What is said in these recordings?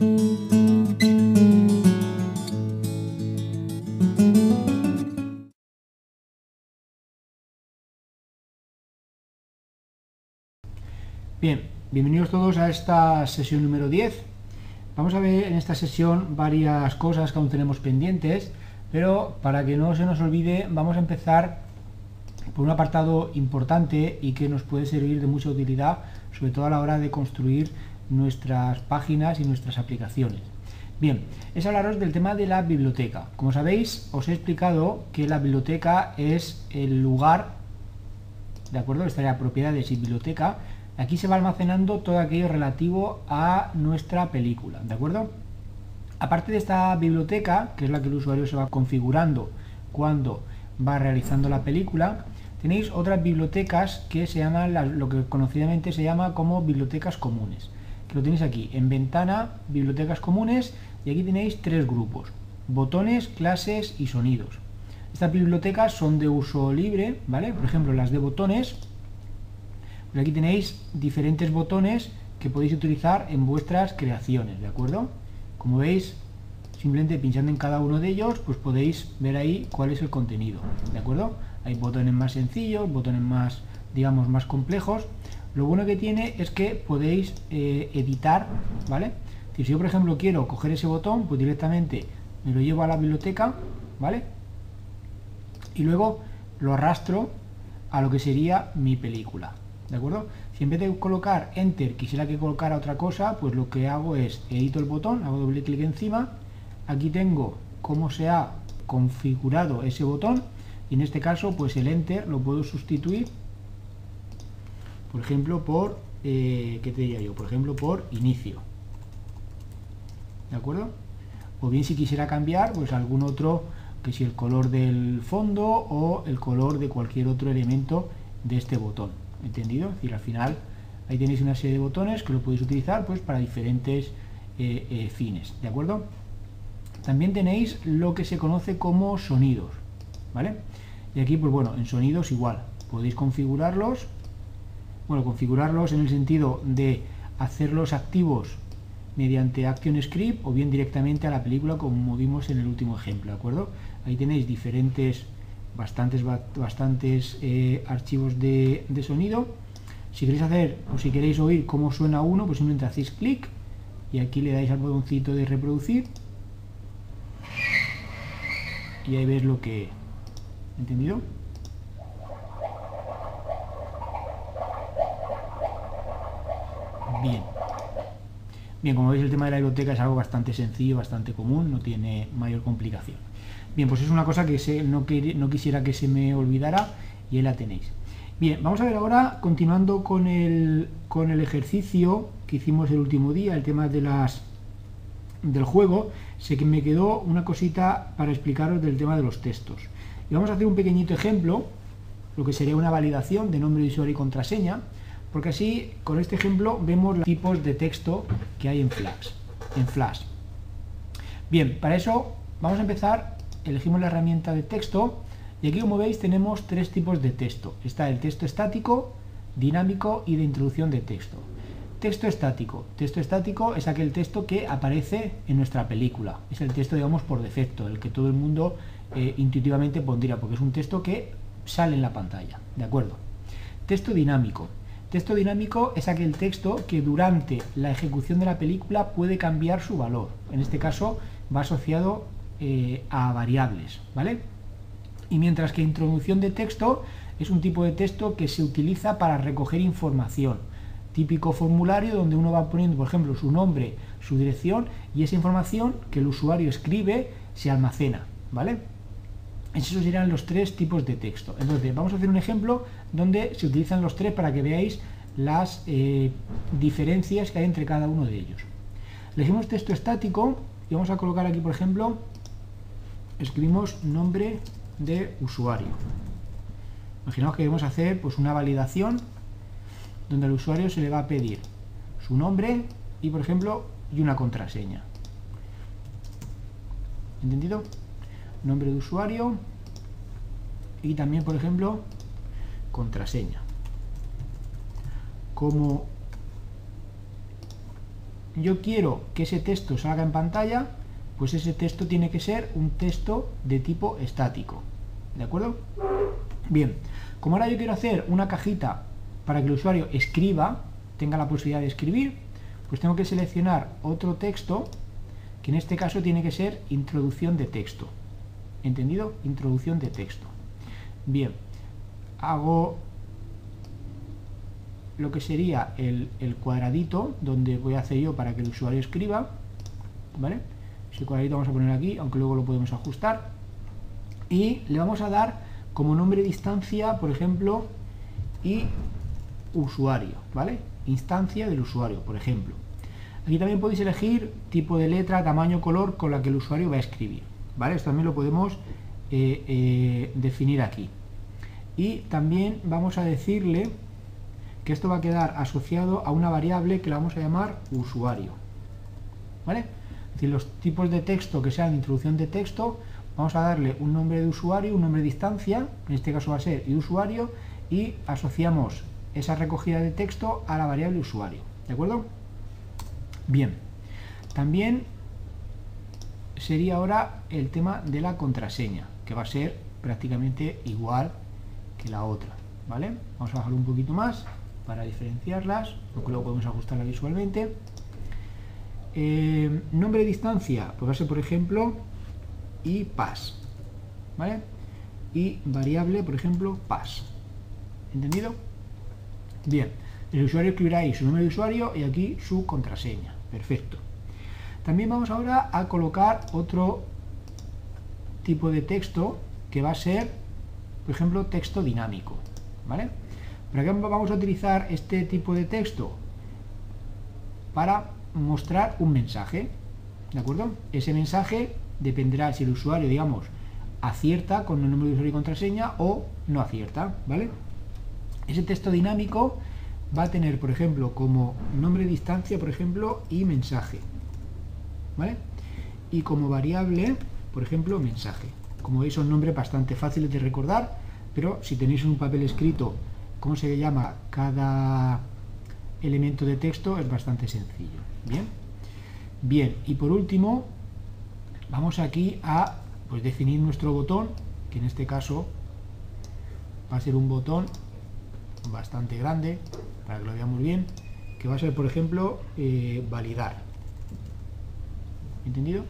Bien, bienvenidos todos a esta sesión número 10. Vamos a ver en esta sesión varias cosas que aún tenemos pendientes, pero para que no se nos olvide vamos a empezar por un apartado importante y que nos puede servir de mucha utilidad, sobre todo a la hora de construir nuestras páginas y nuestras aplicaciones. Bien, es hablaros del tema de la biblioteca. Como sabéis, os he explicado que la biblioteca es el lugar, ¿de acuerdo? Estaría propiedades y biblioteca. Aquí se va almacenando todo aquello relativo a nuestra película, ¿de acuerdo? Aparte de esta biblioteca, que es la que el usuario se va configurando cuando va realizando la película, tenéis otras bibliotecas que se llaman lo que conocidamente se llama como bibliotecas comunes. Que lo tenéis aquí, en ventana, bibliotecas comunes, y aquí tenéis tres grupos, botones, clases y sonidos. Estas bibliotecas son de uso libre, ¿vale? Por ejemplo, las de botones, pues aquí tenéis diferentes botones que podéis utilizar en vuestras creaciones, ¿de acuerdo? Como veis, simplemente pinchando en cada uno de ellos, pues podéis ver ahí cuál es el contenido, ¿de acuerdo? Hay botones más sencillos, botones más, digamos, más complejos. Lo bueno que tiene es que podéis eh, editar, ¿vale? Si yo, por ejemplo, quiero coger ese botón, pues directamente me lo llevo a la biblioteca, ¿vale? Y luego lo arrastro a lo que sería mi película, ¿de acuerdo? Si en vez de colocar Enter quisiera que colocara otra cosa, pues lo que hago es edito el botón, hago doble clic encima, aquí tengo cómo se ha configurado ese botón, y en este caso, pues el Enter lo puedo sustituir, por ejemplo, por, eh, ¿qué te diría yo? Por ejemplo, por inicio. ¿de acuerdo? O bien si quisiera cambiar, pues algún otro, que si el color del fondo o el color de cualquier otro elemento de este botón, ¿entendido? Es decir, al final ahí tenéis una serie de botones que lo podéis utilizar pues para diferentes eh, eh, fines, ¿de acuerdo? También tenéis lo que se conoce como sonidos, ¿vale? Y aquí, pues bueno, en sonidos igual, podéis configurarlos, bueno, configurarlos en el sentido de hacerlos activos mediante ActionScript o bien directamente a la película como vimos en el último ejemplo, ¿de acuerdo? Ahí tenéis diferentes, bastantes, bastantes eh, archivos de, de, sonido. Si queréis hacer o si queréis oír cómo suena uno, pues simplemente hacéis clic y aquí le dais al botoncito de reproducir y ahí veis lo que... ¿Entendido? Bien. Bien, como veis el tema de la biblioteca es algo bastante sencillo, bastante común, no tiene mayor complicación. Bien, pues es una cosa que no, no quisiera que se me olvidara y ahí la tenéis. Bien, vamos a ver ahora, continuando con el, con el ejercicio que hicimos el último día, el tema de las del juego, sé que me quedó una cosita para explicaros del tema de los textos. Y vamos a hacer un pequeñito ejemplo, lo que sería una validación de nombre de usuario y contraseña, porque así, con este ejemplo, vemos los tipos de texto que hay en Flash. En Flash. Bien, para eso vamos a empezar, elegimos la herramienta de texto y aquí como veis tenemos tres tipos de texto. Está el texto estático, dinámico y de introducción de texto. Texto estático. Texto estático es aquel texto que aparece en nuestra película. Es el texto, digamos, por defecto, el que todo el mundo eh, intuitivamente pondría, porque es un texto que sale en la pantalla. ¿De acuerdo? Texto dinámico. Texto dinámico es aquel texto que durante la ejecución de la película puede cambiar su valor. En este caso va asociado eh, a variables, ¿vale? Y mientras que introducción de texto es un tipo de texto que se utiliza para recoger información. Típico formulario donde uno va poniendo, por ejemplo, su nombre, su dirección y esa información que el usuario escribe se almacena, ¿vale? Esos serían los tres tipos de texto. Entonces, vamos a hacer un ejemplo donde se utilizan los tres para que veáis las eh, diferencias que hay entre cada uno de ellos. Elegimos texto estático y vamos a colocar aquí, por ejemplo, escribimos nombre de usuario. Imaginaos que debemos hacer pues, una validación donde al usuario se le va a pedir su nombre y, por ejemplo, y una contraseña. ¿Entendido? nombre de usuario y también, por ejemplo, contraseña. Como yo quiero que ese texto salga en pantalla, pues ese texto tiene que ser un texto de tipo estático. ¿De acuerdo? Bien, como ahora yo quiero hacer una cajita para que el usuario escriba tenga la posibilidad de escribir, pues tengo que seleccionar otro texto, que en este caso tiene que ser introducción de texto. ¿Entendido? Introducción de texto. Bien, hago lo que sería el, cuadradito donde voy a hacer yo para que el usuario escriba, ¿vale? Ese cuadradito vamos a poner aquí, aunque luego lo podemos ajustar. Y le vamos a dar como nombre de instancia, por ejemplo, y usuario, ¿vale? Instancia del usuario, por ejemplo. Aquí también podéis elegir tipo de letra, tamaño, color con la que el usuario va a escribir, ¿vale? Esto también lo podemos eh, eh, definir aquí. Y también vamos a decirle que esto va a quedar asociado a una variable que la vamos a llamar usuario, ¿vale? Es decir, los tipos de texto que sean introducción de texto, vamos a darle un nombre de usuario, un nombre de instancia, en este caso va a ser usuario, y asociamos esa recogida de texto a la variable usuario. ¿De acuerdo? Bien. También sería ahora el tema de la contraseña, que va a ser prácticamente igual que la otra. ¿Vale? Vamos a bajar un poquito más para diferenciarlas, aunque luego podemos ajustarla visualmente. Eh, nombre de distancia, pues va a ser por ejemplo y pas. ¿Vale? Y variable, por ejemplo, pas. ¿Entendido? Bien, el usuario escribirá ahí su nombre de usuario y aquí su contraseña. Perfecto. También vamos ahora a colocar otro tipo de texto que va a ser, por ejemplo, texto dinámico. ¿Vale? ¿Para qué vamos a utilizar este tipo de texto? Para mostrar un mensaje. ¿De acuerdo? Ese mensaje dependerá si el usuario, digamos, acierta con el nombre de usuario y contraseña o no acierta. ¿Vale? Ese texto dinámico va a tener, por ejemplo, como nombre distancia, por ejemplo, y mensaje. ¿Vale? Y como variable, por ejemplo, mensaje. Como veis, son nombres bastante fáciles de recordar, pero si tenéis un papel escrito cómo se llama cada elemento de texto, es bastante sencillo. Bien, bien y por último, vamos aquí a pues, definir nuestro botón, que en este caso va a ser un botón bastante grande, para que lo veamos bien, que va a ser, por ejemplo, eh, validar. ¿Entendido?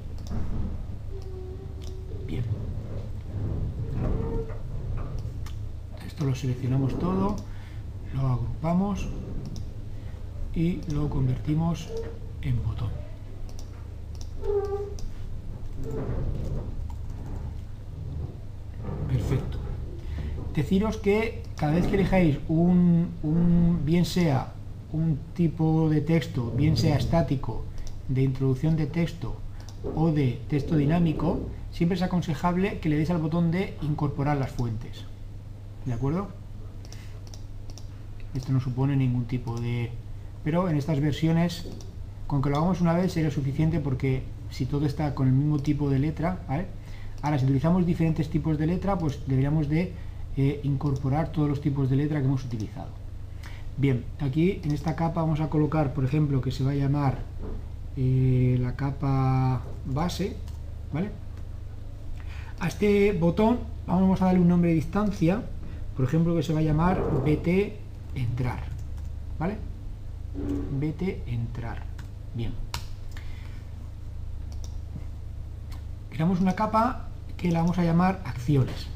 Bien. Lo seleccionamos todo, lo agrupamos y lo convertimos en botón. Perfecto. Deciros que cada vez que elijáis un, bien sea un tipo de texto, bien sea estático, de introducción de texto o de texto dinámico, siempre es aconsejable que le deis al botón de incorporar las fuentes. ¿De acuerdo? Esto no supone ningún tipo de... Pero en estas versiones, con que lo hagamos una vez sería suficiente porque si todo está con el mismo tipo de letra, ¿vale? Ahora, si utilizamos diferentes tipos de letra, pues deberíamos de incorporar todos los tipos de letra que hemos utilizado. Bien, aquí en esta capa vamos a colocar, por ejemplo, que se va a llamar eh, la capa base, ¿vale? A este botón vamos a darle un nombre de distancia, por ejemplo, que se va a llamar BT entrar, ¿vale? BT entrar. Bien. Creamos una capa que la vamos a llamar acciones.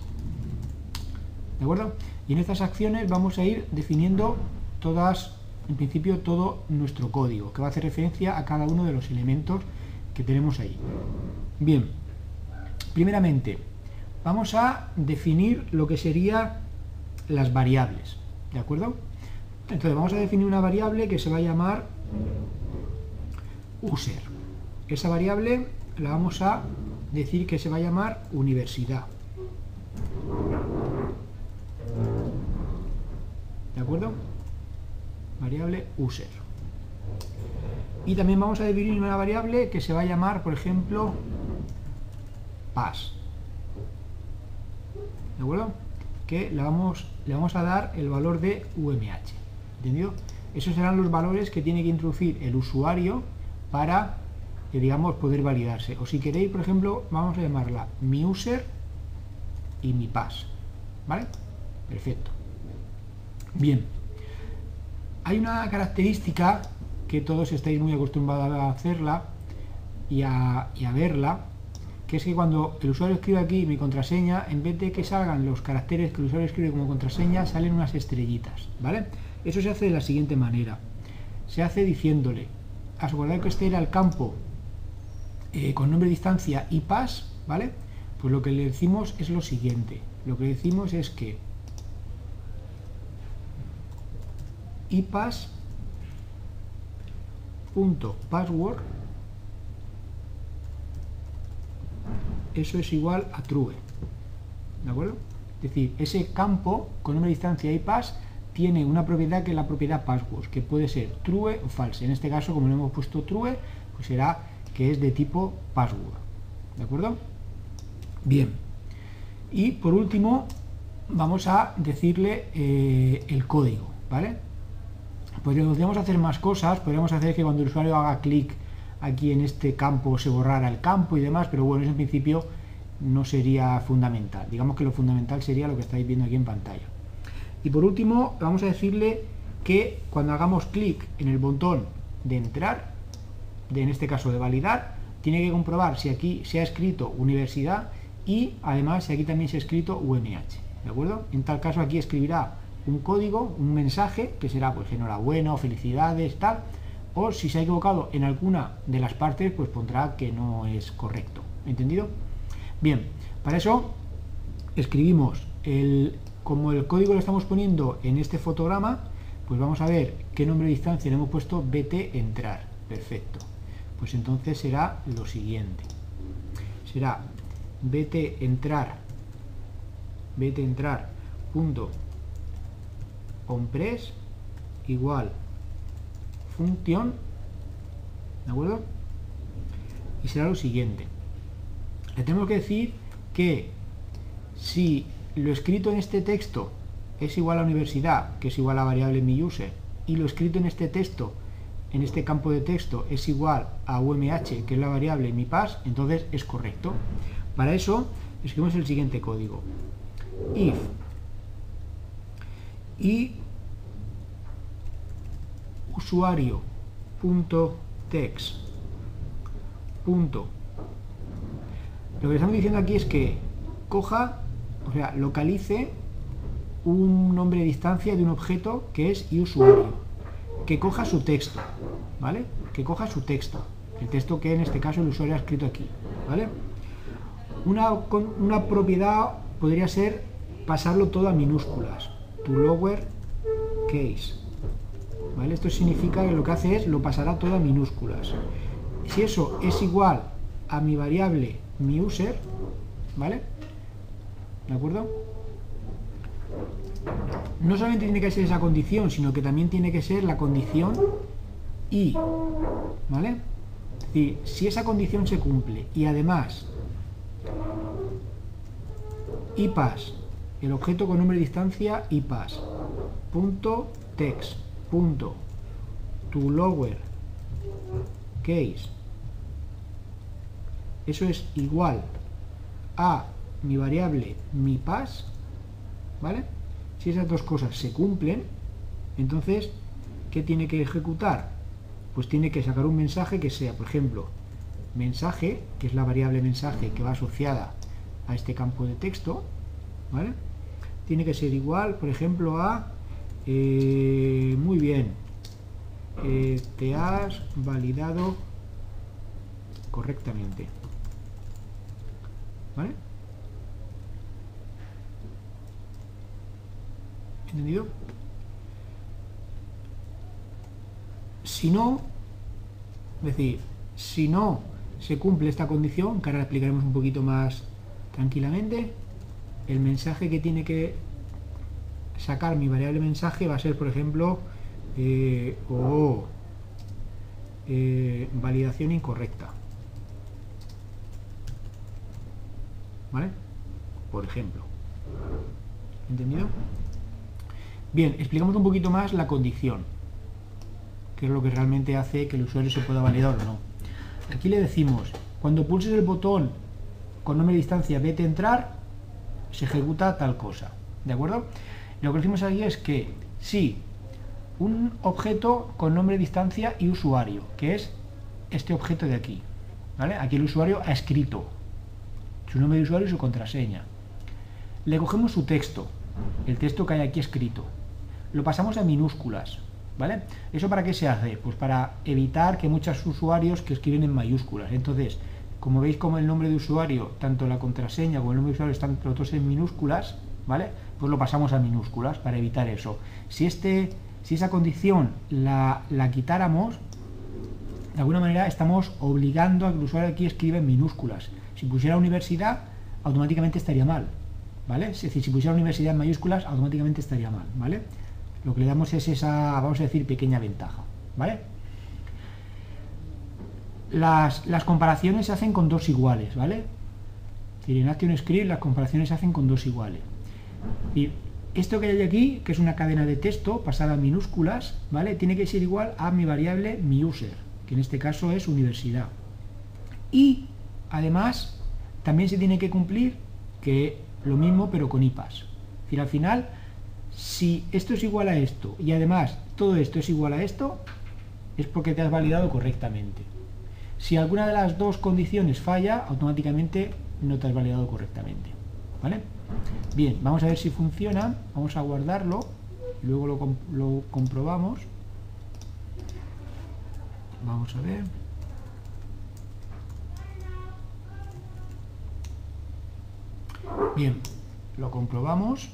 ¿De acuerdo? Y en estas acciones vamos a ir definiendo todas, en principio, todo nuestro código, que va a hacer referencia a cada uno de los elementos que tenemos ahí. Bien, primeramente, vamos a definir lo que serían las variables, ¿de acuerdo? Entonces vamos a definir una variable que se va a llamar user. Esa variable la vamos a decir que se va a llamar universidad. ¿De acuerdo? Variable user. Y también vamos a definir una variable que se va a llamar, por ejemplo, pass. ¿De acuerdo? Que le vamos, le vamos a dar el valor de UMH. ¿Entendido? Esos serán los valores que tiene que introducir el usuario para, que, digamos, poder validarse. O si queréis, por ejemplo, vamos a llamarla mi user y mi pass. ¿Vale? Perfecto. Bien. hay una característica que todos estáis muy acostumbrados a hacerla y a, y a verla, que es que cuando el usuario escribe aquí mi contraseña, en vez de que salgan los caracteres que el usuario escribe como contraseña, salen unas estrellitas, ¿vale? Eso se hace de la siguiente manera. Se hace diciéndole, asegurar que este era el campo eh, con nombre, distancia y pas, ¿vale? Pues lo que le decimos es lo siguiente. Lo que decimos es que ipas punto password eso es igual a true ¿de acuerdo? es decir, ese campo con nombre, distancia y pas tiene una propiedad que es la propiedad password que puede ser true o false en este caso como le hemos puesto true pues será que es de tipo password ¿de acuerdo? bien y por último vamos a decirle eh, el código ¿vale? Podríamos hacer más cosas, podríamos hacer que cuando el usuario haga clic aquí en este campo se borrara el campo y demás, pero bueno, eso en principio no sería fundamental. Digamos que lo fundamental sería lo que estáis viendo aquí en pantalla. Y por último, vamos a decirle que cuando hagamos clic en el botón de entrar, de, en este caso de validar, tiene que comprobar si aquí se ha escrito universidad y además si aquí también se ha escrito UMH. ¿De acuerdo? En tal caso aquí escribirá un código, un mensaje, que será pues enhorabuena o felicidades, tal, o si se ha equivocado en alguna de las partes, pues pondrá que no es correcto. ¿Entendido? Bien, para eso escribimos el, como el código lo estamos poniendo en este fotograma, pues vamos a ver qué nombre de distancia le hemos puesto bt entrar. Perfecto. Pues entonces será lo siguiente. Será bt entrar bt entrar punto compress igual función ¿de acuerdo? y será lo siguiente. Le tenemos que decir que si lo escrito en este texto es igual a universidad que es igual a variable mi user y lo escrito en este texto en este campo de texto es igual a UMH que es la variable mi pas entonces es correcto. Para eso escribimos el siguiente código. If. Y usuario punto. Text punto lo que estamos diciendo aquí es que coja o sea localice un nombre de distancia de un objeto que es usuario que coja su texto vale que coja su texto. El texto que en este caso el usuario ha escrito aquí vale una, una propiedad podría ser pasarlo todo a minúsculas. To lower case. Esto significa que lo que hace es lo pasará todo a minúsculas. Si eso es igual a mi variable mi user, ¿vale? ¿De acuerdo? No solamente tiene que ser esa condición, sino que también tiene que ser la condición y, ¿vale? Es decir, si esa condición se cumple y además y pas el objeto con nombre de distancia y pas punto text punto to lower case eso es igual a mi variable mi pas ¿vale? si esas dos cosas se cumplen entonces ¿qué tiene que ejecutar? pues tiene que sacar un mensaje que sea por ejemplo mensaje que es la variable mensaje que va asociada a este campo de texto ¿vale? tiene que ser igual, por ejemplo, a eh, muy bien, eh, te has validado correctamente. ¿Vale? ¿Entendido? Si no, es decir, si no se cumple esta condición, que ahora explicaremos un poquito más tranquilamente, el mensaje que tiene que sacar mi variable mensaje va a ser, por ejemplo, eh, o eh, validación incorrecta. ¿Vale? Por ejemplo. ¿Entendido? Bien, explicamos un poquito más la condición, que es lo que realmente hace que el usuario se pueda validar o no. Aquí le decimos, cuando pulses el botón con nombre de distancia vete entrar, se ejecuta tal cosa. ¿De acuerdo? Lo que decimos aquí es que si un objeto con nombre, distancia y usuario, que es este objeto de aquí. ¿vale? Aquí el usuario ha escrito su nombre de usuario y su contraseña. Le cogemos su texto, el texto que hay aquí escrito. Lo pasamos a minúsculas. ¿Vale? ¿Eso para qué se hace? Pues para evitar que muchos usuarios que escriben en mayúsculas. Entonces, como veis como el nombre de usuario, tanto la contraseña como el nombre de usuario están todos en minúsculas, ¿vale? Pues lo pasamos a minúsculas para evitar eso. Si, este, si esa condición la, quitáramos, de alguna manera estamos obligando a que el usuario aquí escriba en minúsculas. Si pusiera universidad, automáticamente estaría mal, ¿vale? Es decir, si pusiera universidad en mayúsculas, automáticamente estaría mal, ¿vale? Lo que le damos es esa, vamos a decir, pequeña ventaja, ¿vale? Las, comparaciones se hacen con dos iguales, ¿vale? decir, en Action Script las comparaciones se hacen con dos iguales. Y esto que hay aquí, que es una cadena de texto pasada a minúsculas, ¿vale? Tiene que ser igual a mi variable mi user, que en este caso es universidad. Y además también se tiene que cumplir que lo mismo pero con IPAS. Es decir, al final, si esto es igual a esto y además todo esto es igual a esto, es porque te has validado correctamente. Si alguna de las dos condiciones falla, automáticamente no te has validado correctamente. ¿Vale? Bien, vamos a ver si funciona. Vamos a guardarlo. Y luego lo, comprobamos. Vamos a ver. Bien, lo comprobamos.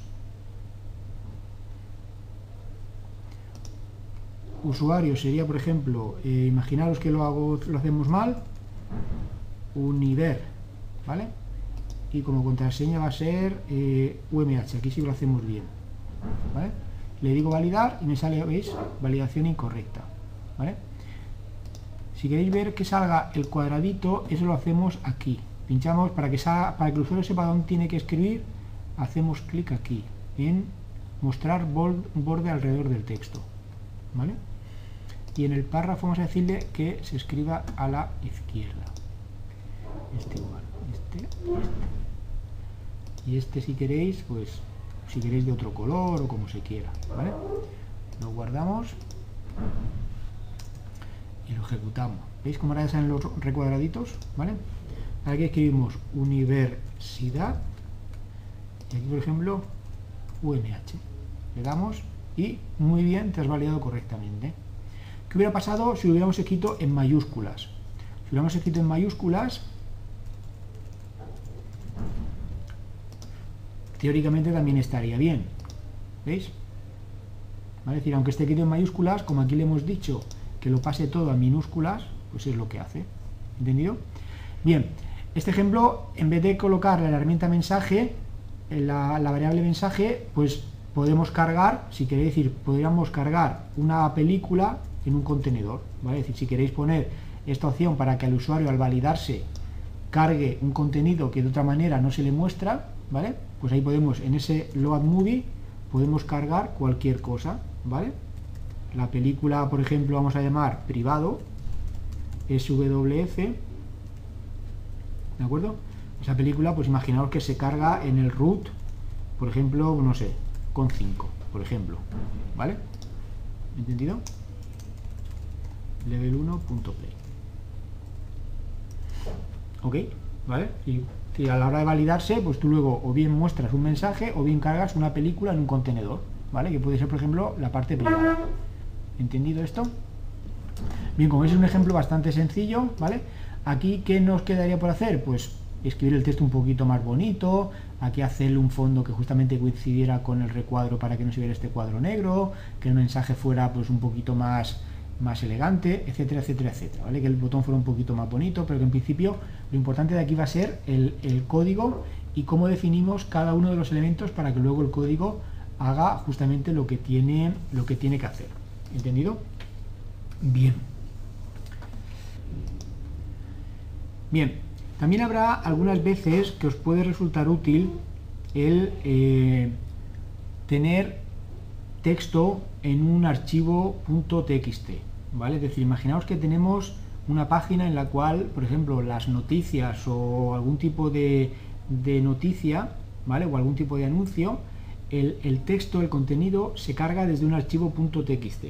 Usuario sería, por ejemplo, eh, imaginaros que lo, hago, lo hacemos mal, univer, ¿vale? Y como contraseña va a ser eh, UMH, aquí sí lo hacemos bien, ¿vale? Le digo validar y me sale, ¿veis? Validación incorrecta, ¿vale? Si queréis ver que salga el cuadradito, eso lo hacemos aquí. Pinchamos para que, salga, para que el usuario sepa dónde tiene que escribir, hacemos clic aquí, en mostrar borde alrededor del texto, ¿vale? y en el párrafo vamos a decirle que se escriba a la izquierda este igual este, este. Y este si queréis pues si queréis de otro color o como se quiera ¿vale? lo guardamos y lo ejecutamos ¿veis cómo ahora salen los recuadraditos? ¿vale? aquí escribimos universidad y aquí por ejemplo UMH le damos y muy bien te has validado correctamente ¿Qué hubiera pasado si lo hubiéramos escrito en mayúsculas? Si lo hubiéramos escrito en mayúsculas, teóricamente también estaría bien. ¿Veis? Es decir, aunque esté escrito en mayúsculas, como aquí le hemos dicho que lo pase todo a minúsculas, pues es lo que hace. ¿Entendido? Bien, este ejemplo, en vez de colocar la herramienta mensaje, la, la variable mensaje, pues podemos cargar, si queréis decir, podríamos cargar una película en un contenedor. ¿vale? Decir, si queréis poner esta opción para que al usuario al validarse cargue un contenido que de otra manera no se le muestra, ¿vale? Pues ahí podemos, en ese load movie, podemos cargar cualquier cosa, ¿vale? La película, por ejemplo, vamos a llamar privado, SWF, ¿de acuerdo? Esa película, pues imaginaos que se carga en el root, por ejemplo, no sé, con 5, por ejemplo, ¿vale? ¿Entendido? level 1.play. ¿Ok? ¿Vale? A la hora de validarse, pues tú luego o bien muestras un mensaje o bien cargas una película en un contenedor, ¿vale? Que puede ser, por ejemplo, la parte privada. ¿Entendido esto? Bien, como es un ejemplo bastante sencillo, ¿vale? Aquí, ¿qué nos quedaría por hacer? Pues escribir el texto un poquito más bonito, aquí hacerle un fondo que justamente coincidiera con el recuadro para que no se viera este cuadro negro, que el mensaje fuera pues un poquito más más elegante, etcétera, etcétera, etcétera, ¿vale? Que el botón fuera un poquito más bonito, pero que en principio lo importante de aquí va a ser el, código y cómo definimos cada uno de los elementos para que luego el código haga justamente lo que tiene, lo que, tiene que hacer. ¿Entendido? Bien. Bien, también habrá algunas veces que os puede resultar útil el eh, tener texto en un archivo .txt. ¿vale? Es decir, imaginaos que tenemos una página en la cual, por ejemplo, las noticias o algún tipo de, noticia, ¿vale? O algún tipo de anuncio, el, texto, el contenido, se carga desde un archivo .txt.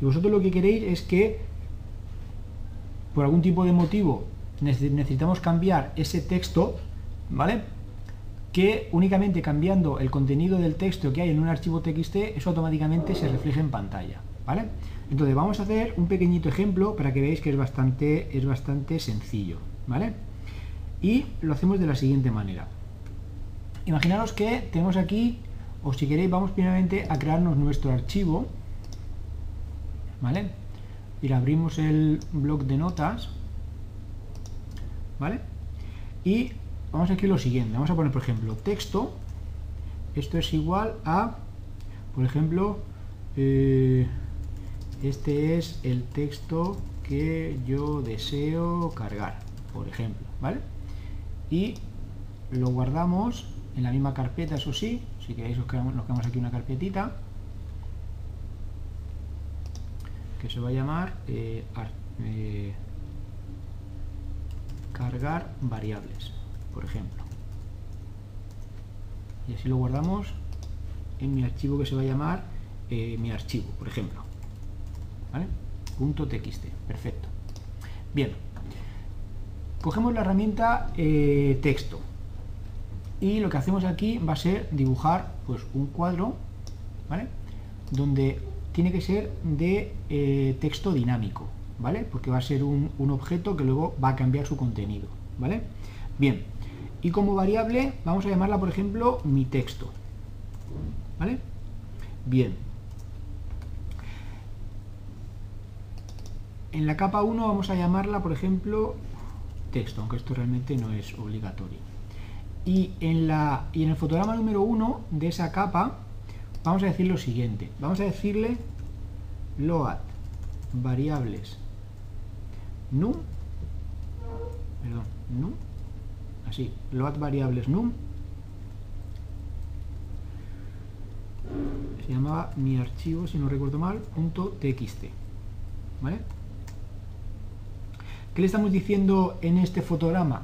Y vosotros lo que queréis es que, por algún tipo de motivo, necesitamos cambiar ese texto, ¿vale? Que únicamente cambiando el contenido del texto que hay en un archivo txt, eso automáticamente se refleja en pantalla, ¿vale? Entonces vamos a hacer un pequeñito ejemplo para que veáis que es bastante, es bastante sencillo, ¿vale? Y lo hacemos de la siguiente manera. Imaginaros que tenemos aquí, o si queréis, vamos primeramente a crearnos nuestro archivo, ¿vale? Y abrimos el blog de notas, ¿vale? Y vamos a aquí lo siguiente, vamos a poner, por ejemplo, texto, esto es igual a, por ejemplo, eh, este es el texto que yo deseo cargar, por ejemplo, ¿vale? Y lo guardamos en la misma carpeta, eso sí, si queréis nos quedamos, aquí una carpetita que se va a llamar eh, eh, cargar variables, por ejemplo. Y así lo guardamos en mi archivo que se va a llamar eh, mi archivo, por ejemplo. ¿Vale? Punto .txt, perfecto. Bien, cogemos la herramienta texto y lo que hacemos aquí va a ser dibujar pues un cuadro ¿vale? donde tiene que ser de eh, texto dinámico ¿vale? porque va a ser un, objeto que luego va a cambiar su contenido ¿vale? bien y como variable vamos a llamarla por ejemplo mi texto ¿vale? bien en la capa 1 vamos a llamarla por ejemplo texto aunque esto realmente no es obligatorio y en, la, y en el fotograma número 1 de esa capa vamos a decir lo siguiente. Vamos a decirle load variables num, perdón, num, así, load variables num, se llamaba mi archivo, si no recuerdo mal, punto .txt, ¿vale? ¿Qué le estamos diciendo en este fotograma?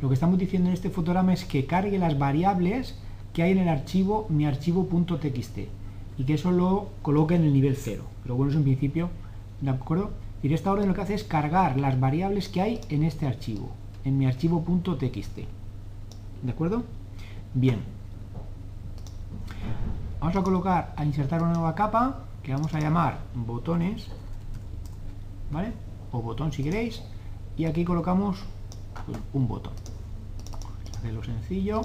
Lo que estamos diciendo en este fotograma es que cargue las variables que hay en el archivo mi archivo.txt y que eso lo coloque en el nivel 0. Pero bueno, es un principio, ¿de acuerdo? Y esta orden lo que hace es cargar las variables que hay en este archivo, en mi archivo.txt. ¿De acuerdo? Bien. Vamos a colocar, a insertar una nueva capa que vamos a llamar botones, ¿vale? O botón si queréis. Y aquí colocamos un botón lo sencillo,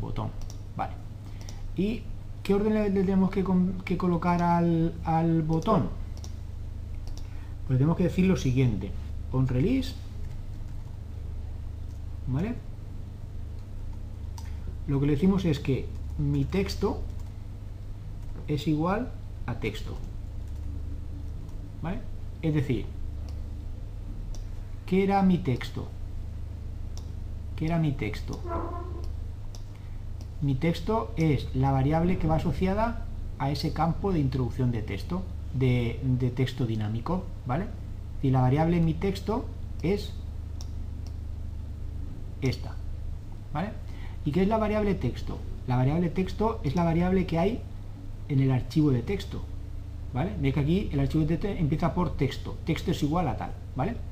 botón, vale. ¿Y qué orden le, tenemos que, colocar al, botón? Pues tenemos que decir lo siguiente, on release, ¿vale? Lo que le decimos es que mi texto es igual a texto, ¿vale? Es decir, ¿qué era mi texto? ¿Qué era mi texto? Mi texto es la variable que va asociada a ese campo de introducción de texto, de, texto dinámico, ¿vale? Y la variable mi texto es esta, ¿vale? ¿Y qué es la variable texto? La variable texto es la variable que hay en el archivo de texto, ¿vale? Ve que aquí el archivo de texto empieza por texto, texto es igual a tal, ¿vale?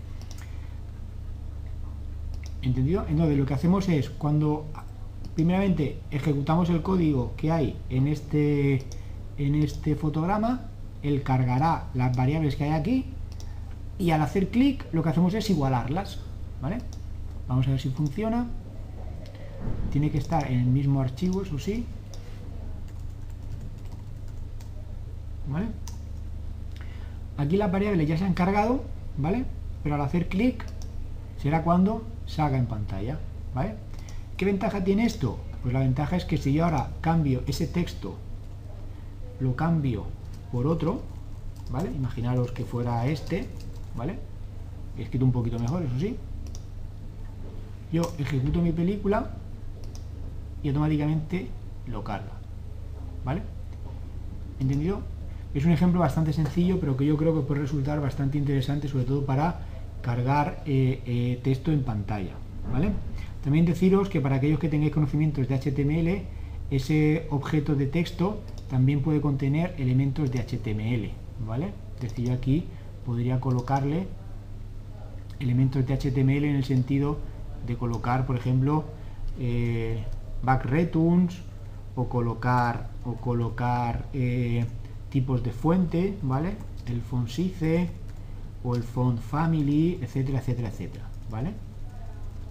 ¿Entendido? Entonces lo que hacemos es cuando primeramente ejecutamos el código que hay en este, en este fotograma, él cargará las variables que hay aquí y al hacer clic lo que hacemos es igualarlas. ¿vale? Vamos a ver si funciona. Tiene que estar en el mismo archivo, eso sí. ¿Vale? Aquí las variables ya se han cargado, ¿vale? Pero al hacer clic será cuando salga en pantalla. ¿vale? ¿Qué ventaja tiene esto? Pues la ventaja es que si yo ahora cambio ese texto, lo cambio por otro, ¿vale? Imaginaros que fuera este, ¿vale? He escrito un poquito mejor, eso sí. Yo ejecuto mi película y automáticamente lo carga, ¿vale? ¿Entendido? Es un ejemplo bastante sencillo, pero que yo creo que puede resultar bastante interesante, sobre todo para cargar eh, eh, texto en pantalla. ¿vale? También deciros que para aquellos que tengáis conocimientos de HTML, ese objeto de texto también puede contener elementos de HTML, ¿vale? Es decir, yo aquí podría colocarle elementos de HTML en el sentido de colocar, por ejemplo, eh, back returns o colocar o colocar eh, tipos de fuente, ¿vale? El font size o el font family, etcétera, etcétera, etcétera, ¿vale?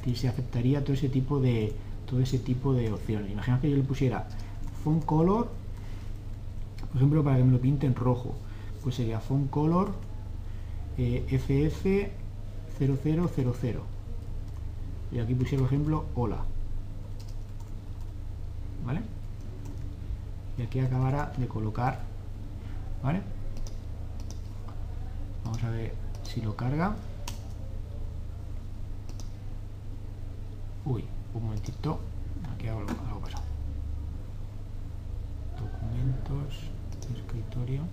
Y se aceptaría todo ese tipo de todo ese tipo de opciones. Imagina que yo le pusiera font color, por ejemplo, para que me lo pinte en rojo, pues sería font color eh, FF0000 y aquí pusiera por ejemplo hola ¿vale? y aquí acabará de colocar ¿vale? vamos a ver si lo carga. Uy, un momentito. Aquí hago algo pasado documentos escritorio.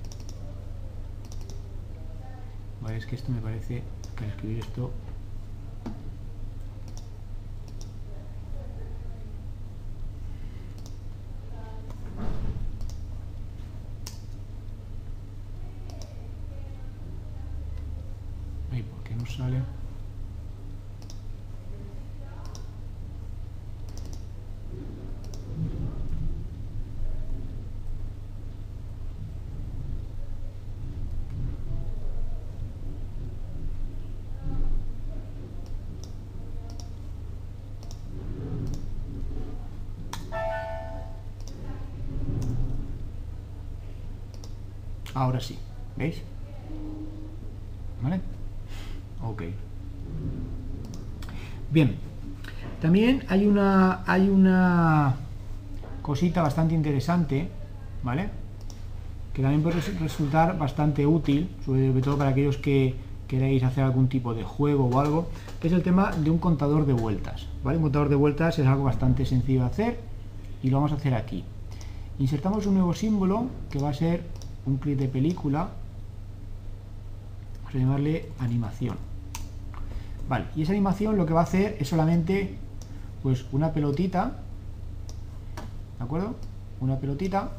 Vale, es que esto me parece que al escribir esto Ahora sí, ¿veis? ¿Vale? Ok. Bien. También hay una, hay una cosita bastante interesante, ¿vale? Que también puede resultar bastante útil, sobre todo para aquellos que queréis hacer algún tipo de juego o algo, que es el tema de un contador de vueltas, ¿vale? Un contador de vueltas es algo bastante sencillo de hacer y lo vamos a hacer aquí. Insertamos un nuevo símbolo que va a ser un clip de película, vamos a llamarle animación. Vale, y esa animación lo que va a hacer es solamente pues una pelotita, ¿de acuerdo? Una pelotita.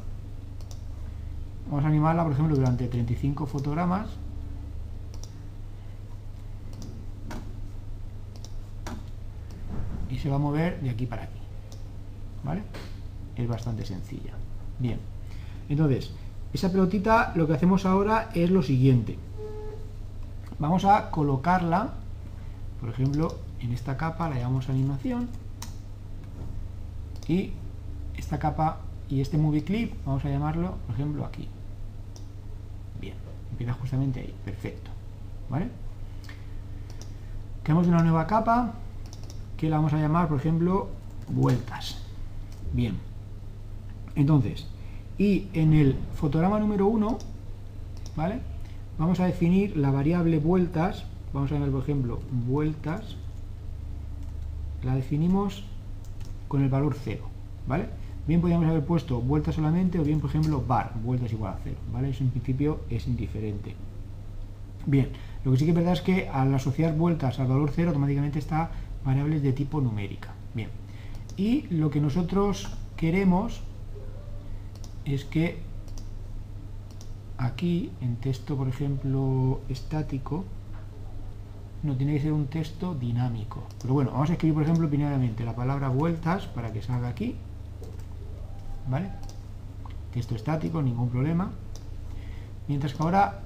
Vamos a animarla, por ejemplo, durante 35 fotogramas. Y se va a mover de aquí para aquí. ¿Vale? Es bastante sencilla. Bien. Entonces, esa pelotita lo que hacemos ahora es lo siguiente. Vamos a colocarla por ejemplo, en esta capa la llamamos animación y esta capa y este movie clip vamos a llamarlo, por ejemplo, aquí. Bien, empieza justamente ahí, perfecto. ¿Vale? Creamos una nueva capa que la vamos a llamar, por ejemplo, vueltas. Bien. Entonces, y en el fotograma número 1, ¿vale? Vamos a definir la variable vueltas vamos a ver por ejemplo vueltas la definimos con el valor 0 ¿vale? bien podríamos haber puesto vueltas solamente o bien por ejemplo bar vueltas igual a 0 ¿vale? eso en principio es indiferente bien lo que sí que es verdad es que al asociar vueltas al valor 0 automáticamente está variables de tipo numérica bien y lo que nosotros queremos es que aquí en texto por ejemplo estático no tiene que ser un texto dinámico. Pero bueno, vamos a escribir, por ejemplo, primeramente la palabra vueltas para que salga aquí. ¿Vale? Texto estático, ningún problema. Mientras que ahora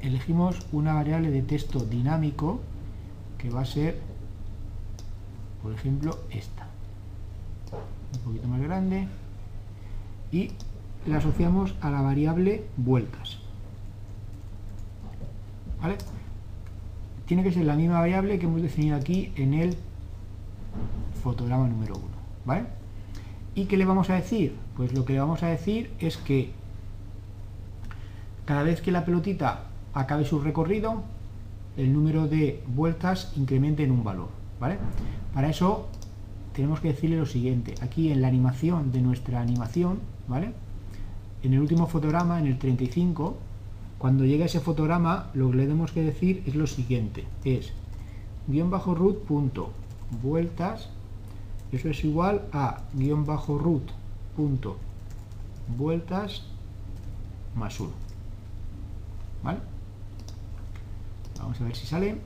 elegimos una variable de texto dinámico que va a ser, por ejemplo, esta. Un poquito más grande. Y la asociamos a la variable vueltas. ¿Vale? Tiene que ser la misma variable que hemos definido aquí en el fotograma número 1, ¿vale? ¿Y qué le vamos a decir? Pues lo que le vamos a decir es que cada vez que la pelotita acabe su recorrido, el número de vueltas incremente en un valor, ¿vale? Para eso tenemos que decirle lo siguiente, aquí en la animación de nuestra animación, ¿vale? En el último fotograma, en el 35, cuando llegue ese fotograma, lo que le tenemos que decir es lo siguiente, es guion bajo root punto vueltas Eso es igual a guion bajo root punto vueltas más 1. ¿Vale? Vamos a ver si sale.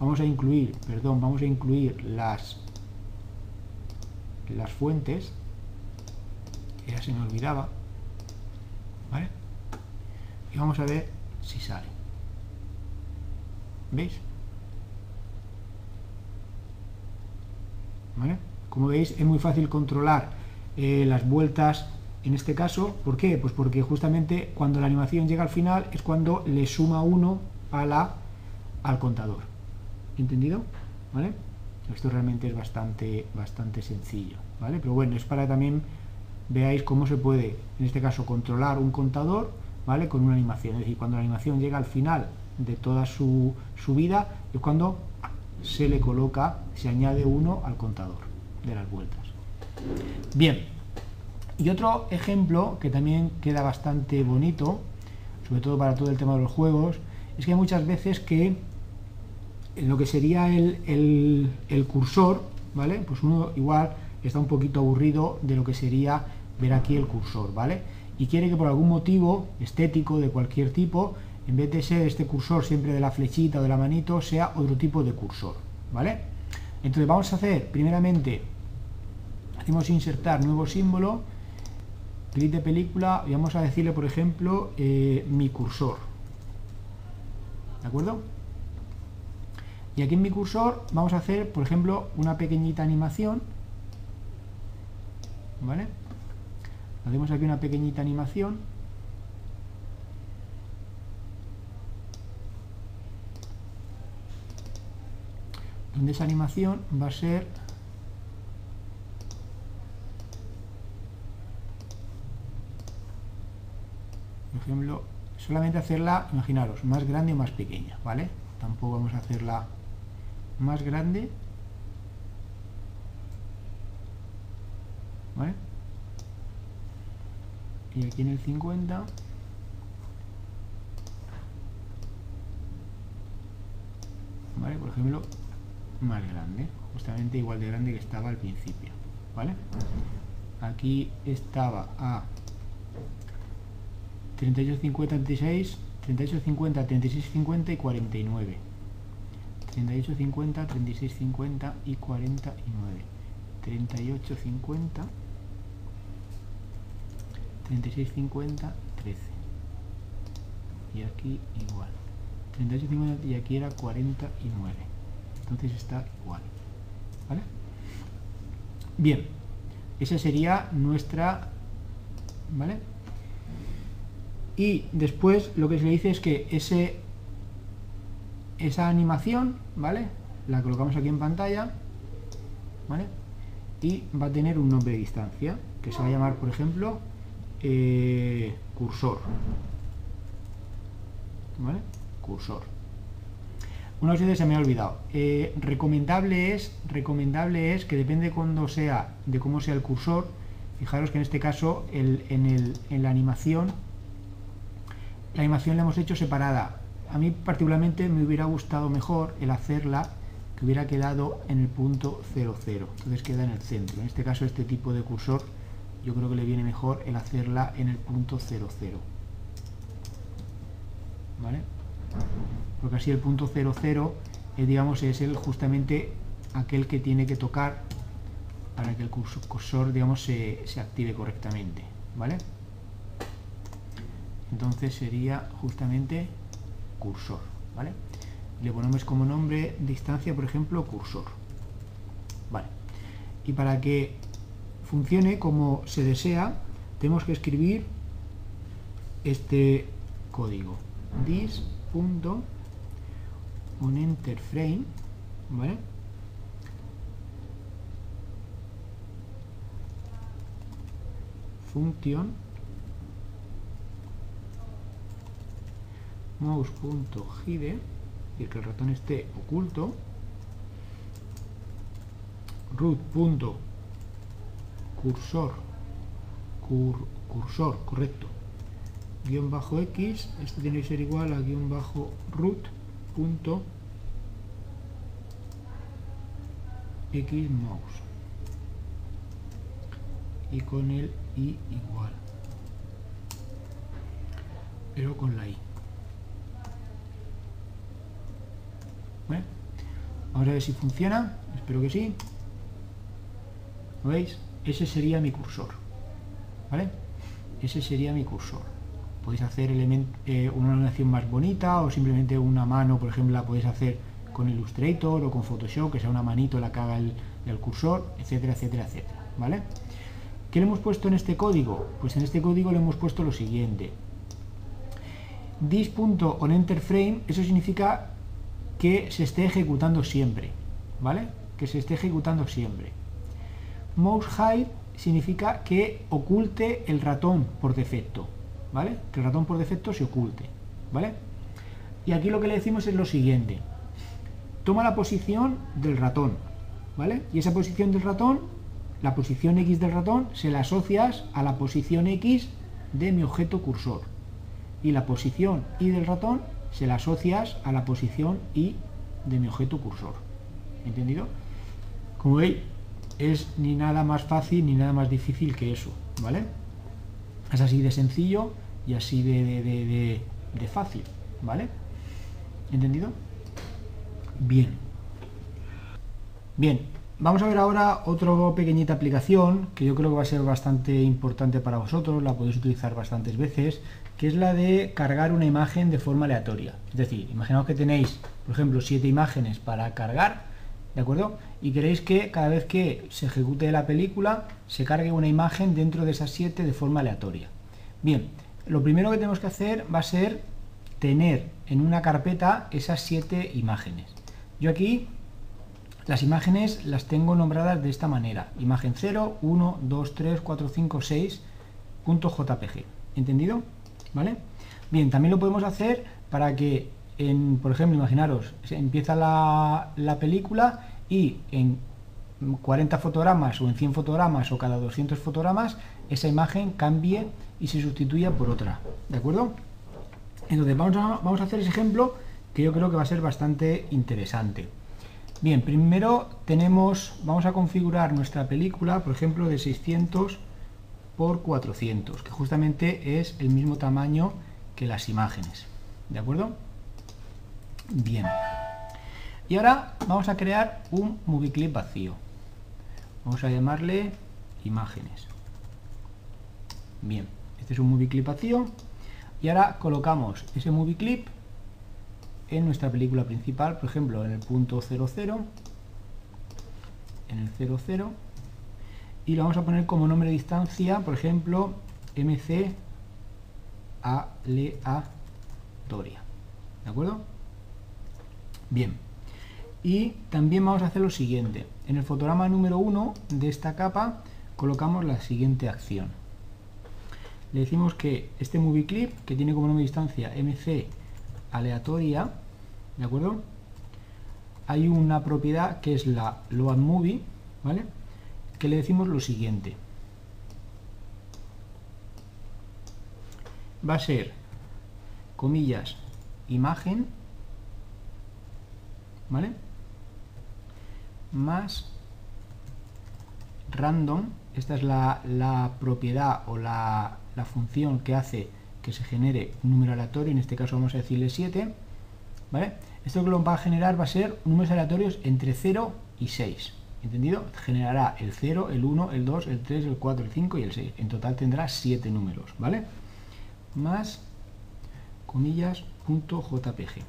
Vamos a incluir, perdón, vamos a incluir las las fuentes. Ya se me olvidaba. ¿Vale? Y vamos a ver si sale. ¿Veis? ¿Vale? Como veis, es muy fácil controlar eh, las vueltas en este caso. ¿Por qué? Pues porque justamente cuando la animación llega al final es cuando le suma uno a la, al contador. ¿Entendido? ¿Vale? Esto realmente es bastante, bastante sencillo. ¿vale? Pero bueno, es para también veáis cómo se puede, en este caso, controlar un contador ¿vale? con una animación. Es decir, cuando la animación llega al final de toda su, su vida, es cuando se le coloca, se añade uno al contador de las vueltas. Bien, y otro ejemplo que también queda bastante bonito, sobre todo para todo el tema de los juegos, es que hay muchas veces que lo que sería el, el, cursor, ¿vale? Pues uno igual está un poquito aburrido de lo que sería ver aquí el cursor, ¿vale? Y quiere que por algún motivo estético de cualquier tipo, en vez de ser este cursor siempre de la flechita o de la manito, sea otro tipo de cursor, ¿vale? Entonces vamos a hacer, primeramente, hacemos insertar nuevo símbolo, clic de película y vamos a decirle, por ejemplo, eh, mi cursor. ¿De acuerdo? Y aquí en mi cursor vamos a hacer, por ejemplo, una pequeñita animación. ¿Vale? Hacemos aquí una pequeñita animación. Donde esa animación va a ser por ejemplo, solamente hacerla, imaginaros, más grande o más pequeña, ¿vale? Tampoco vamos a hacerla más grande. ¿Vale? Y aquí en el 50 ¿Vale? Por ejemplo, más grande, justamente igual de grande que estaba al principio, ¿vale? Aquí estaba a 38, 50, 36, 38, 50, 36, 50 y 49. 38, 50, 36, 50 y 49. 38, 50, 36, 50, 13. Y aquí igual. 38, 50 y aquí era 49. Entonces está igual. ¿Vale? Bien. Esa sería nuestra... ¿Vale? y después lo que se le dice es que ese, esa animación, ¿vale? La colocamos aquí en pantalla, ¿vale? Y va a tener un nombre de distancia, que se va a llamar, por ejemplo, eh, cursor. ¿Vale? Cursor. Una cosa se me ha olvidado. Eh, recomendable, es, recomendable es que depende cuando sea, de cómo sea el cursor, fijaros que en este caso en, en la animación la animación la hemos hecho separada. A mí particularmente me hubiera gustado mejor el hacerla que hubiera quedado en el punto 00. Entonces queda en el centro. En este caso este tipo de cursor yo creo que le viene mejor el hacerla en el punto 00. ¿Vale? Porque así el punto 00 eh, digamos es el justamente aquel que tiene que tocar para que el cursor digamos se, se active correctamente. ¿Vale? entonces sería justamente cursor, ¿vale? Le ponemos como nombre distancia, por ejemplo, cursor. Vale. Y para que funcione como se desea, tenemos que escribir este código. this.onEnterFrame, ¿vale? Función mouse.hide y que el ratón esté oculto root.cursor cursor, correcto. Guión bajo x, esto tiene que ser igual a guion bajo root X mouse. Y con el Y igual. Pero con la I. Vamos a ver si funciona. Espero que sí. ¿Lo veis? Ese sería mi cursor ¿vale? ese sería mi cursor podéis hacer eh, una animación más bonita o simplemente una mano por ejemplo la podéis hacer con Illustrator o con Photoshop que sea una manito la que haga el, el cursor etcétera etcétera etcétera ¿vale? ¿qué le hemos puesto en este código? pues en este código le hemos puesto lo siguiente this.onEnterFrame eso significa que se esté ejecutando siempre ¿vale? que se esté ejecutando siempre mouse hide significa que oculte el ratón por defecto, ¿vale? Que el ratón por defecto se oculte, ¿vale? Y aquí lo que le decimos es lo siguiente. Toma la posición del ratón, ¿vale? Y esa posición del ratón, la posición X del ratón, se la asocias a la posición X de mi objeto cursor. Y la posición Y del ratón se la asocias a la posición Y de mi objeto cursor. ¿Entendido? Como veis, es ni nada más fácil ni nada más difícil que eso, ¿vale? Es así de sencillo y así de, de, fácil, ¿vale? ¿Entendido? Bien. Bien, vamos a ver ahora otra pequeñita aplicación que yo creo que va a ser bastante importante para vosotros, la podéis utilizar bastantes veces, que es la de cargar una imagen de forma aleatoria. Es decir, imaginaos que tenéis, por ejemplo, siete imágenes para cargar, ¿de acuerdo? Y queréis que cada vez que se ejecute la película se cargue una imagen dentro de esas siete de forma aleatoria. Bien, lo primero que tenemos que hacer va a ser tener en una carpeta esas siete imágenes. Yo aquí las imágenes las tengo nombradas de esta manera. Imagen 0, 1, 2, 3, 4, 5, 6, .jpg. ¿Entendido? ¿Vale? Bien, también lo podemos hacer para que por ejemplo, imaginaros, empieza la, la película y en 40 fotogramas o en 100 fotogramas o cada 200 fotogramas esa imagen cambie y se sustituya por otra, ¿de acuerdo? Entonces vamos a, vamos a hacer ese ejemplo que yo creo que va a ser bastante interesante. Bien, primero tenemos, vamos a configurar nuestra película, por ejemplo, de 600 por 400, que justamente es el mismo tamaño que las imágenes, ¿de acuerdo? Bien. Y ahora vamos a crear un movie clip vacío. Vamos a llamarle imágenes. Bien, este es un movie clip vacío. Y ahora colocamos ese movie clip en nuestra película principal, por ejemplo, en el punto 00, en el 00, y lo vamos a poner como nombre de distancia, por ejemplo, mc aleatoria. ¿De acuerdo? Bien. Y también vamos a hacer lo siguiente. En el fotograma número 1 de esta capa colocamos la siguiente acción. Le decimos que este movie clip, que tiene como nombre distancia mc aleatoria, ¿de acuerdo? Hay una propiedad que es la load movie, ¿vale? Que le decimos lo siguiente. Va a ser, comillas, imagen, ¿vale? Más random, esta es la, propiedad o la, función que hace que se genere un número aleatorio, en este caso vamos a decirle 7, ¿vale? Esto que lo va a generar va a ser números aleatorios entre 0 y 6, ¿entendido? Generará el 0, el 1, el 2, el 3, el 4, el 5 y el 6. En total tendrá 7 números, ¿vale? Más, comillas, punto .jpg,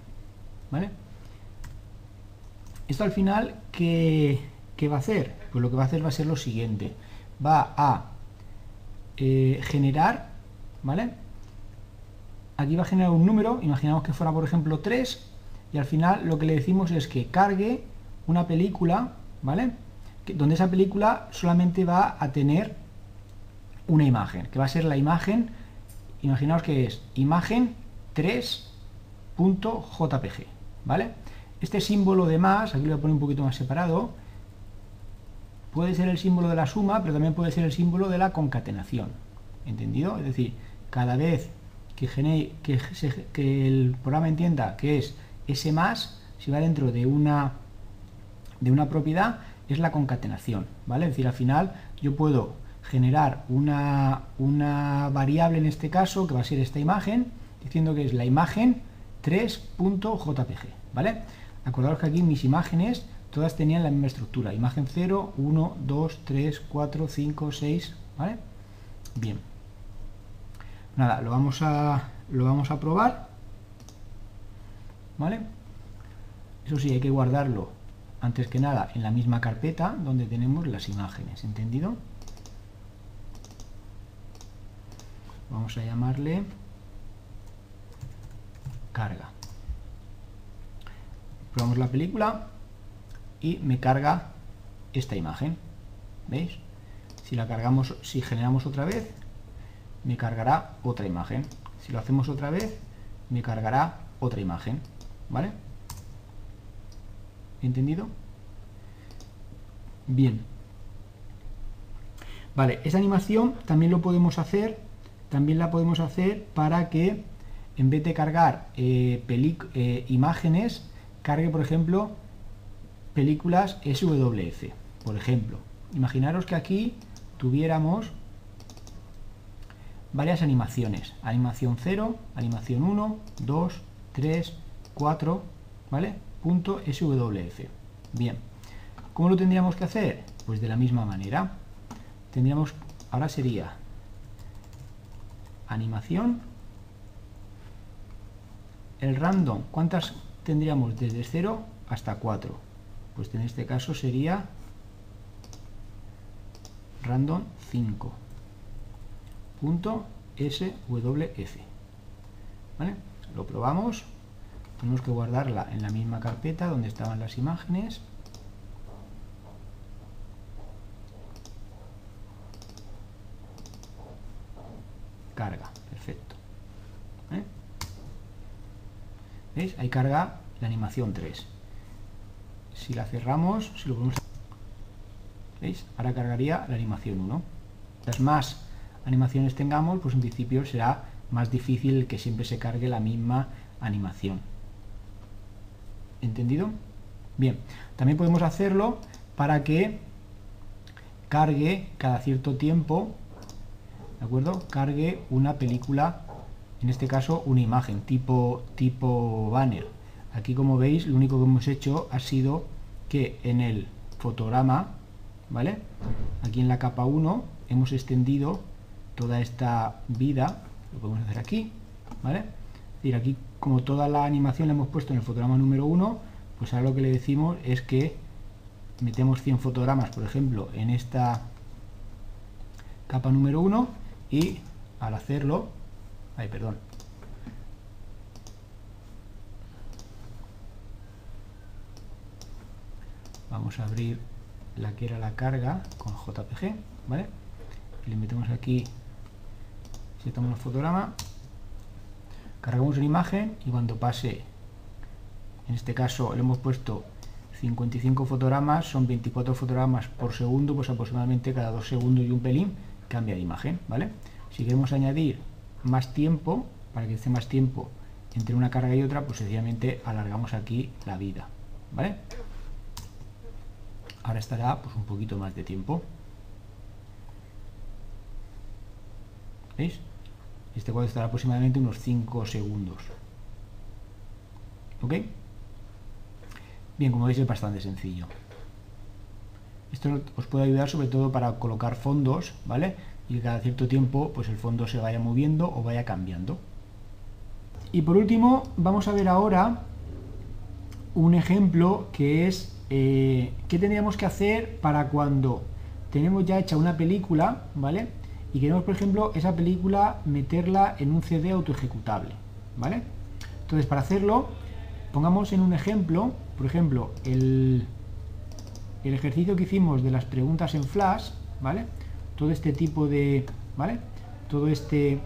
¿vale? Esto al final, ¿qué, va a hacer? Pues lo que va a hacer va a ser lo siguiente. Va a eh, generar, ¿vale? Aquí va a generar un número, imaginamos que fuera por ejemplo 3, y al final lo que le decimos es que cargue una película, ¿vale? donde esa película solamente va a tener una imagen, que va a ser la imagen, imaginaos que es imagen 3.jpg, ¿vale? Este símbolo de más, aquí lo voy a poner un poquito más separado, puede ser el símbolo de la suma, pero también puede ser el símbolo de la concatenación. ¿Entendido? Es decir, cada vez que, que, el programa entienda que es ese más, si va dentro de una, de una propiedad, es la concatenación, ¿vale? Es decir, al final yo puedo generar una, una variable en este caso, que va a ser esta imagen, diciendo que es la imagen 3.jpg, ¿vale? Acordaros que aquí mis imágenes todas tenían la misma estructura, imagen 0, 1, 2, 3, 4, 5, 6, ¿vale? Bien. Nada, lo vamos a, probar, ¿vale? Eso sí, hay que guardarlo antes que nada en la misma carpeta donde tenemos las imágenes, ¿entendido? Vamos a llamarle carga. Probamos la película y me carga esta imagen. ¿Veis? Si la cargamos, si generamos otra vez, me cargará otra imagen. Si lo hacemos otra vez, me cargará otra imagen. ¿Vale? ¿Entendido? Bien. Vale, esa animación también lo podemos hacer, también la podemos hacer para que en vez de cargar eh, eh, imágenes, cargue, por ejemplo, películas SWF. Por ejemplo, imaginaros que aquí tuviéramos varias animaciones. Animación 0, animación 1, 2, 3, 4, ¿vale? Punto SWF. Bien, ¿cómo lo tendríamos que hacer? Pues de la misma manera. Tendríamos, ahora sería animación el random, ¿cuántas tendríamos desde 0 hasta 4? Pues en este caso sería random 5 punto ¿vale? lo probamos tenemos que guardarla en la misma carpeta donde estaban las imágenes carga perfecto ¿Eh? ¿Veis? Ahí carga la animación 3. Si la cerramos, si lo ponemos... ¿Veis? Ahora cargaría la animación 1. Las más animaciones tengamos, pues en principio será más difícil que siempre se cargue la misma animación. ¿Entendido? Bien, también podemos hacerlo para que cargue cada cierto tiempo, ¿de acuerdo? Cargue una película en este caso una imagen tipo, tipo banner. Aquí como veis lo único que hemos hecho ha sido que en el fotograma, ¿vale? Aquí en la capa 1 hemos extendido toda esta vida, lo podemos hacer aquí, ¿vale? Es decir, aquí como toda la animación la hemos puesto en el fotograma número 1, pues ahora lo que le decimos es que metemos 100 fotogramas, por ejemplo, en esta capa número 1 y al hacerlo Ay, perdón. Vamos a abrir la que era la carga con JPG, ¿vale? le metemos aquí, si tomamos el fotograma, cargamos una imagen y cuando pase, en este caso le hemos puesto 55 fotogramas, son 24 fotogramas por segundo, pues aproximadamente cada dos segundos y un pelín cambia de imagen, ¿vale? Si queremos añadir más tiempo, para que esté más tiempo entre una carga y otra, pues sencillamente alargamos aquí la vida, ¿vale? Ahora estará pues un poquito más de tiempo. ¿Veis? Este cuadro estará aproximadamente unos 5 segundos. ¿Ok? Bien, como veis es bastante sencillo. Esto os puede ayudar sobre todo para colocar fondos, ¿vale? Y cada cierto tiempo pues el fondo se vaya moviendo o vaya cambiando. Y por último vamos a ver ahora un ejemplo que es eh, qué tendríamos que hacer para cuando tenemos ya hecha una película, ¿vale? Y queremos, por ejemplo, esa película meterla en un CD autoejecutable, ¿vale? Entonces, para hacerlo, pongamos en un ejemplo, por ejemplo, el, el ejercicio que hicimos de las preguntas en Flash, ¿vale? Todo este tipo de, ¿vale? Todo este,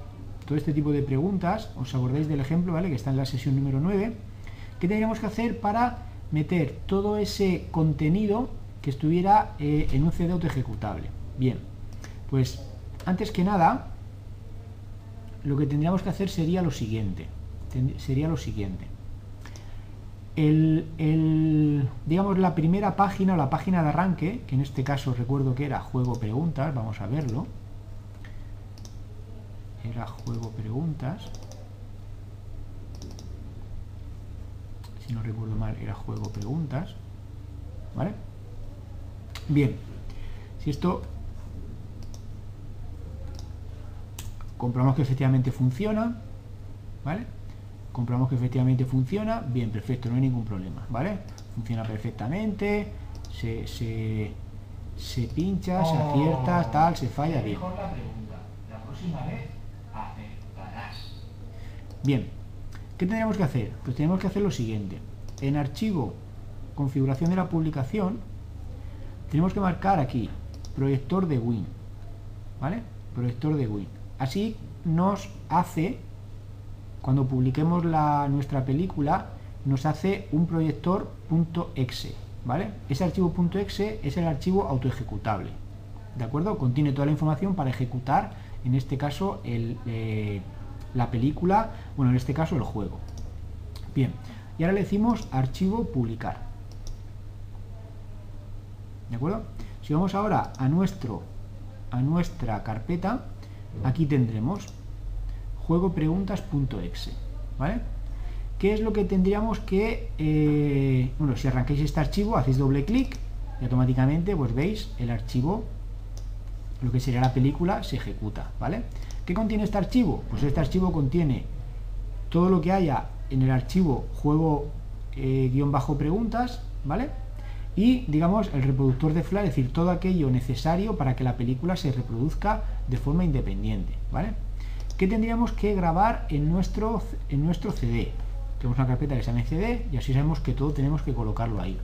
todo este tipo de preguntas, os acordáis del ejemplo, ¿vale? Que está en la sesión número 9. ¿Qué tendríamos que hacer para meter todo ese contenido que estuviera eh, en un CD ejecutable? Bien, pues antes que nada, lo que tendríamos que hacer sería lo siguiente. Sería lo siguiente. El, digamos, la primera página o la página de arranque, que en este caso recuerdo que era juego preguntas, vamos a verlo. Era juego preguntas. Si no recuerdo mal, era juego preguntas. ¿Vale? Bien. Si esto comprobamos que efectivamente funciona, ¿vale? Comprobamos que efectivamente funciona, bien, perfecto, no hay ningún problema, ¿vale? Funciona perfectamente, se, se, pincha, se acierta, oh. tal, se falla, bien. Bien, ¿qué tenemos que hacer? Pues tenemos que hacer lo siguiente. En archivo, configuración de la publicación, tenemos que marcar aquí, proyector de Win, ¿vale? Proyector de Win. Así nos hace cuando publiquemos la, nuestra película, nos hace un proyector .exe, ¿vale? Ese archivo .exe es el archivo autoejecutable, ¿de acuerdo? Contiene toda la información para ejecutar, en este caso, eh, la película, bueno, en este caso el juego. Bien, y ahora le decimos archivo publicar. ¿De acuerdo? Si vamos ahora a, nuestro, a nuestra carpeta, aquí tendremos juego preguntas.exe, ¿vale? ¿Qué es lo que tendríamos que, eh, bueno, si arranquéis este archivo, hacéis doble clic y automáticamente, pues veis, el archivo, lo que sería la película, se ejecuta, ¿vale? ¿Qué contiene este archivo? Pues este archivo contiene todo lo que haya en el archivo juego eh, guion bajo preguntas, ¿vale? Y, digamos, el reproductor de flash, es decir, todo aquello necesario para que la película se reproduzca de forma independiente, ¿vale? ¿Qué tendríamos que grabar en nuestro, en nuestro CD? Tenemos una carpeta que se llama CD y así sabemos que todo tenemos que colocarlo ahí.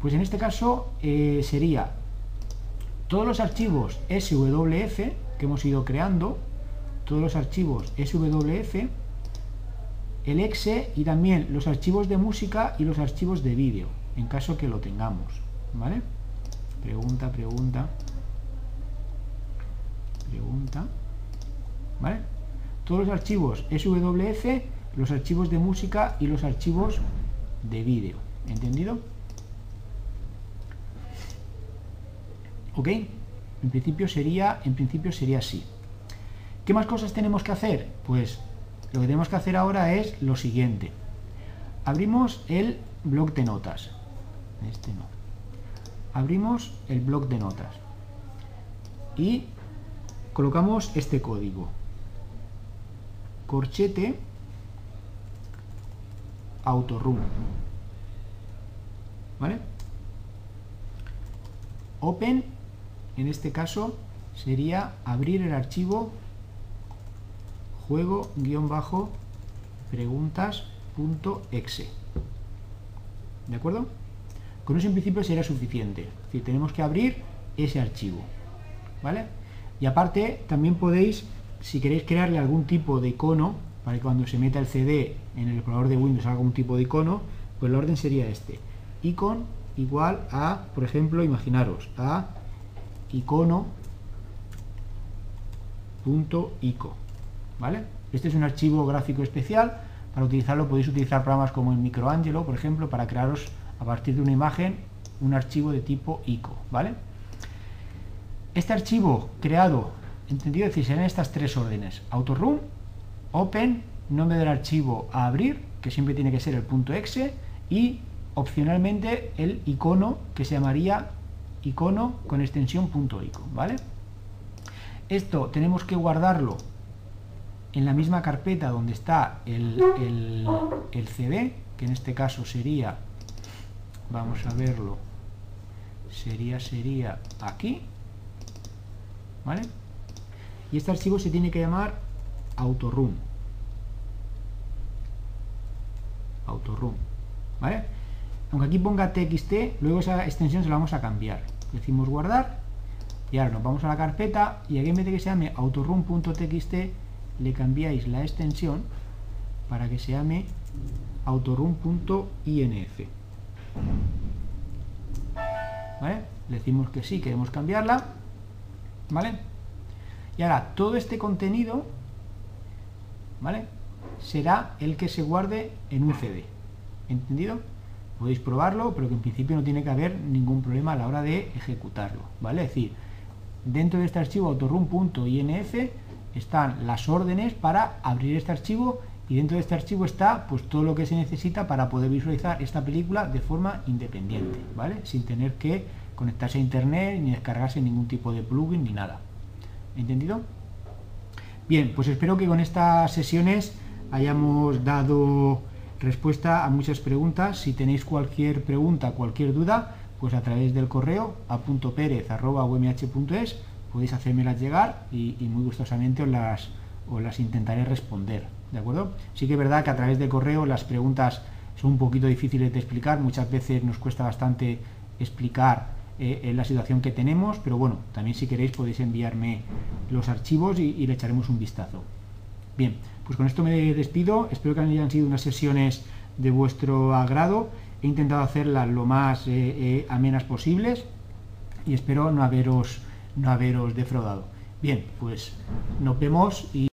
Pues en este caso eh, sería todos los archivos SWF que hemos ido creando, todos los archivos SWF, el exe y también los archivos de música y los archivos de vídeo, en caso que lo tengamos. ¿Vale? Pregunta, pregunta. Pregunta. ¿Vale? Todos los archivos SWF, los archivos de música y los archivos de vídeo. ¿Entendido? ¿Ok? En principio sería, en principio sería así. ¿Qué más cosas tenemos que hacer? Pues lo que tenemos que hacer ahora es lo siguiente. Abrimos el blog de notas. Este no. Abrimos el blog de notas. Y colocamos este código corchete autorun ¿vale? open en este caso sería abrir el archivo juego guion bajo preguntas.exe ¿de acuerdo? con eso en principio sería suficiente es tenemos que abrir ese archivo ¿vale? y aparte también podéis si queréis crearle algún tipo de icono, para que cuando se meta el CD en el explorador de Windows haga un tipo de icono, pues el orden sería este. Icon igual a, por ejemplo, imaginaros, a icono.ico. ¿Vale? Este es un archivo gráfico especial. Para utilizarlo podéis utilizar programas como el Microangelo, por ejemplo, para crearos a partir de una imagen un archivo de tipo ICO. ¿Vale? Este archivo creado ¿Entendido? Decir, serán estas tres órdenes. Autorun, open, nombre del archivo a abrir, que siempre tiene que ser el punto .exe, y opcionalmente el icono que se llamaría icono con extensión .ico, ¿vale? Esto tenemos que guardarlo en la misma carpeta donde está el, el CD, que en este caso sería, vamos a verlo, sería, sería aquí, ¿vale? Y este archivo se tiene que llamar autorun autorun ¿vale? aunque aquí ponga txt luego esa extensión se la vamos a cambiar decimos guardar y ahora nos vamos a la carpeta y aquí en vez de que se llame autorun.txt le cambiáis la extensión para que se llame autorun.inf ¿vale? le decimos que sí, queremos cambiarla ¿vale? Y ahora todo este contenido, ¿vale? Será el que se guarde en un CD. ¿entendido? Podéis probarlo, pero que en principio no tiene que haber ningún problema a la hora de ejecutarlo, ¿vale? Es decir, dentro de este archivo autorun.inf están las órdenes para abrir este archivo y dentro de este archivo está pues todo lo que se necesita para poder visualizar esta película de forma independiente, ¿vale? Sin tener que conectarse a internet ni descargarse ningún tipo de plugin ni nada. ¿Entendido? Bien, pues espero que con estas sesiones hayamos dado respuesta a muchas preguntas. Si tenéis cualquier pregunta, cualquier duda, pues a través del correo a .perez.umh.es podéis hacérmelas llegar y, muy gustosamente os las, os las intentaré responder. ¿De acuerdo? Sí que es verdad que a través del correo las preguntas son un poquito difíciles de explicar, muchas veces nos cuesta bastante explicar eh, la situación que tenemos, pero bueno, también si queréis podéis enviarme los archivos y, y, le echaremos un vistazo. Bien, pues con esto me despido, espero que hayan sido unas sesiones de vuestro agrado, he intentado hacerlas lo más eh, eh, amenas posibles y espero no haberos, no haberos defraudado. Bien, pues nos vemos y...